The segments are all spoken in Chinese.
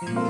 Thank you.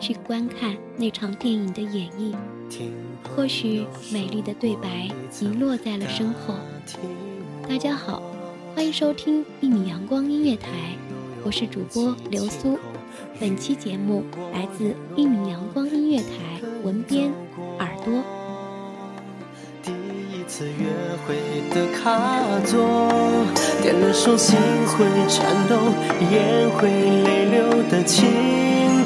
去观看那场电影的演绎。或许美丽的对白遗落在了身后。大家好，欢迎收听一米阳光音乐台，我是主播刘苏。本期节目来自一米阳光音乐台，文编耳朵。第一次约会的卡座，点了首心会颤抖、眼会泪流的情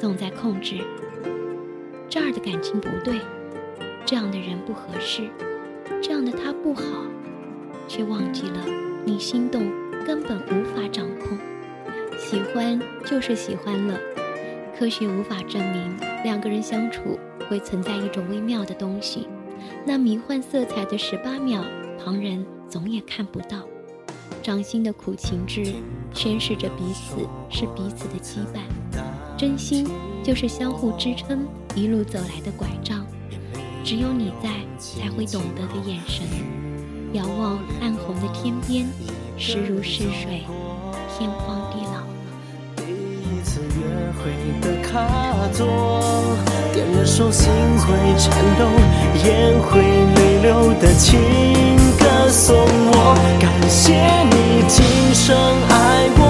总在控制，这儿的感情不对，这样的人不合适，这样的他不好，却忘记了你心动。根本无法掌控，喜欢就是喜欢了。科学无法证明两个人相处会存在一种微妙的东西，那迷幻色彩的十八秒，旁人总也看不到。掌心的苦情痣，宣示着彼此是彼此的羁绊。真心就是相互支撑一路走来的拐杖。只有你在，才会懂得的眼神。遥望暗红的天边。时如逝水，天荒地老。第一次约会的卡座，点了首心会颤抖、眼会泪流的情歌送我。感谢你今生爱过我，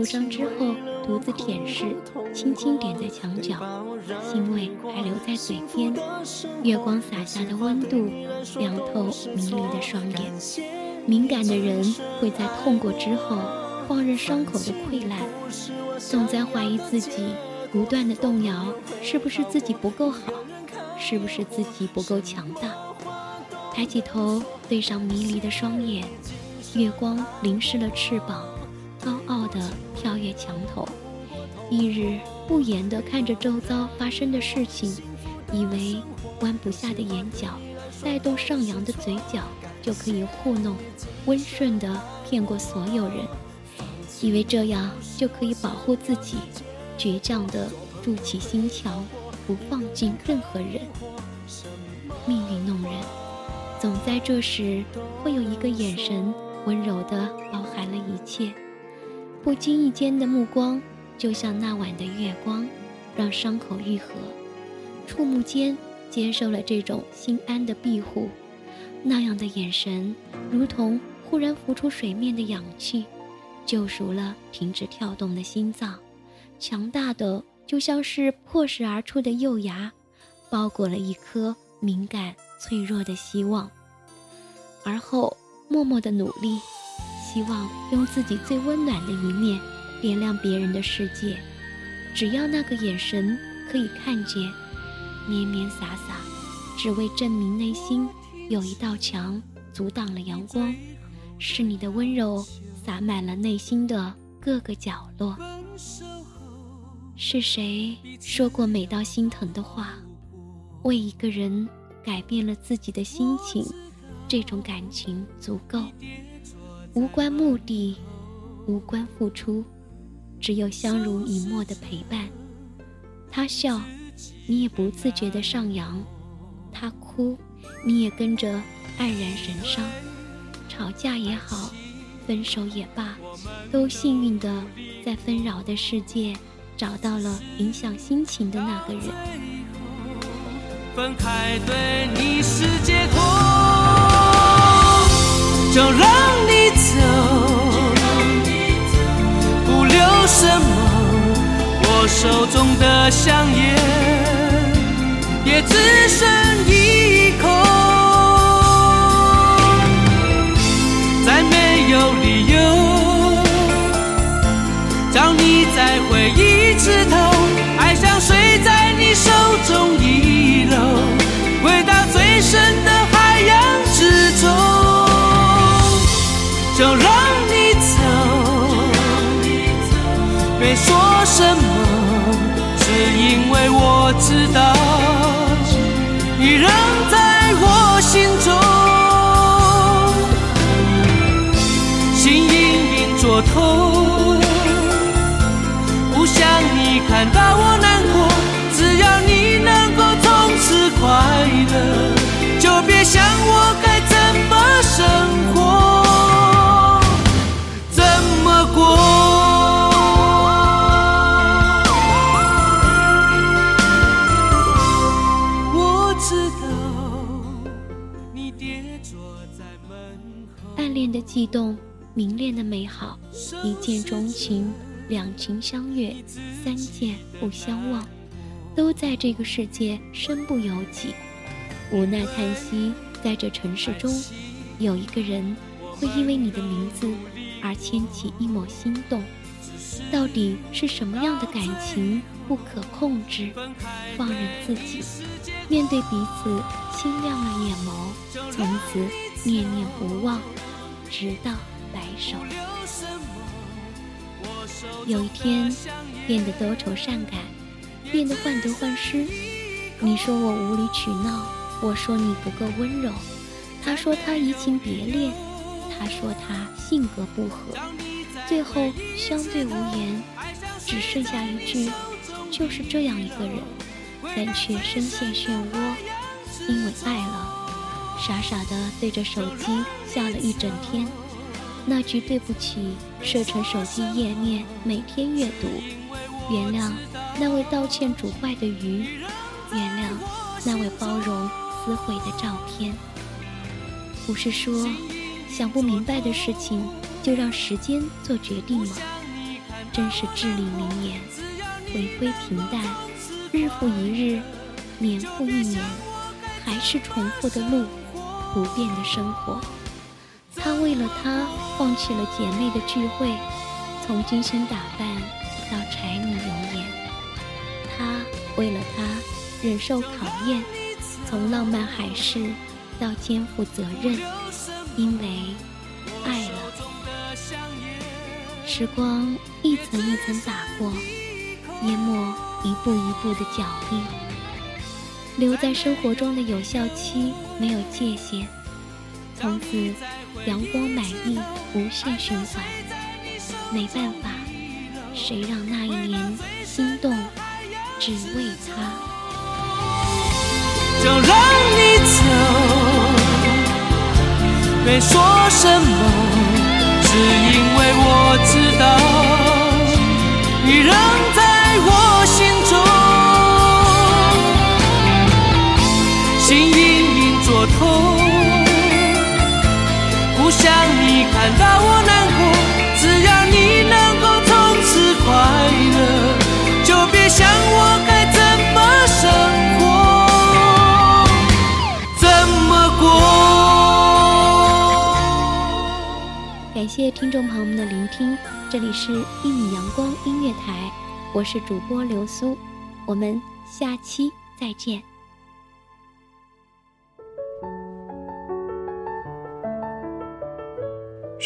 受伤之后。独自舔舐，轻轻点在墙角，腥味还留在嘴边。月光洒下的温度，凉透迷离的双眼。敏感的人会在痛过之后，放任伤口的溃烂，总在怀疑自己，不断的动摇，是不是自己不够好，是不是自己不够强大？抬起头，对上迷离的双眼，月光淋湿了翅膀。地跳跃墙头，一日不言地看着周遭发生的事情，以为弯不下的眼角，带动上扬的嘴角，就可以糊弄、温顺地骗过所有人，以为这样就可以保护自己，倔强地筑起心墙，不放进任何人。命运弄人，总在这时会有一个眼神。温柔的包含了一切，不经意间的目光，就像那晚的月光，让伤口愈合。触目间接受了这种心安的庇护，那样的眼神，如同忽然浮出水面的氧气，救赎了停止跳动的心脏。强大的，就像是破石而出的幼芽，包裹了一颗敏感脆弱的希望。而后。默默的努力，希望用自己最温暖的一面点亮别人的世界。只要那个眼神可以看见，绵绵洒洒，只为证明内心有一道墙阻挡了阳光。是你的温柔洒满了内心的各个角落。是谁说过美到心疼的话？为一个人改变了自己的心情。这种感情足够，无关目的，无关付出，只有相濡以沫的陪伴。他笑，你也不自觉的上扬；他哭，你也跟着黯然神伤。吵架也好，分手也罢，都幸运的在纷扰的世界找到了影响心情的那个人。分开对你是解脱。就让什么。我手中的香烟也只剩一口，再没有理由找你再回一次头。爱像水在你手中遗漏，回到最深的海洋之中。就让知道。悸动，明恋的美好，一见钟情，两情相悦，三见不相忘，都在这个世界身不由己。无奈叹息，在这城市中，有一个人会因为你的名字而牵起一抹心动。到底是什么样的感情不可控制？放任自己，面对彼此，清亮了眼眸，从此念念不忘，直到白首。有一天，变得多愁善感，变得患得患失。你说我无理取闹，我说你不够温柔，他说他移情别恋，他说他性格不合。最后相对无言，只剩下一句：“就是这样一个人，但却深陷漩涡，因为爱了，傻傻的对着手机笑了一整天。那句对不起设成手机页面，每天阅读。原谅那位道歉煮坏的鱼，原谅那位包容撕毁的照片。不是说想不明白的事情。”就让时间做决定吗？真是至理名言。回归平淡，日复一日，年复一年，还是重复的路，不变的生活。他为了他放弃了姐妹的聚会，从精心打扮到柴米油盐。他为了他忍受考验，从浪漫海誓到肩负责任，因为爱了。时光一层一层打过，淹没一步一步的脚印。留在生活中的有效期没有界限，从此阳光满溢，无限循环。没办法，谁让那一年心动，只为他。就让你走，没说什么，只因为我知道你仍你看到我难过。只要你能够从此快乐，就别想我该怎么生活，怎么过。感谢听众朋友们的聆听，这里是《一米阳光音乐台》，我是主播刘苏，我们下期再见。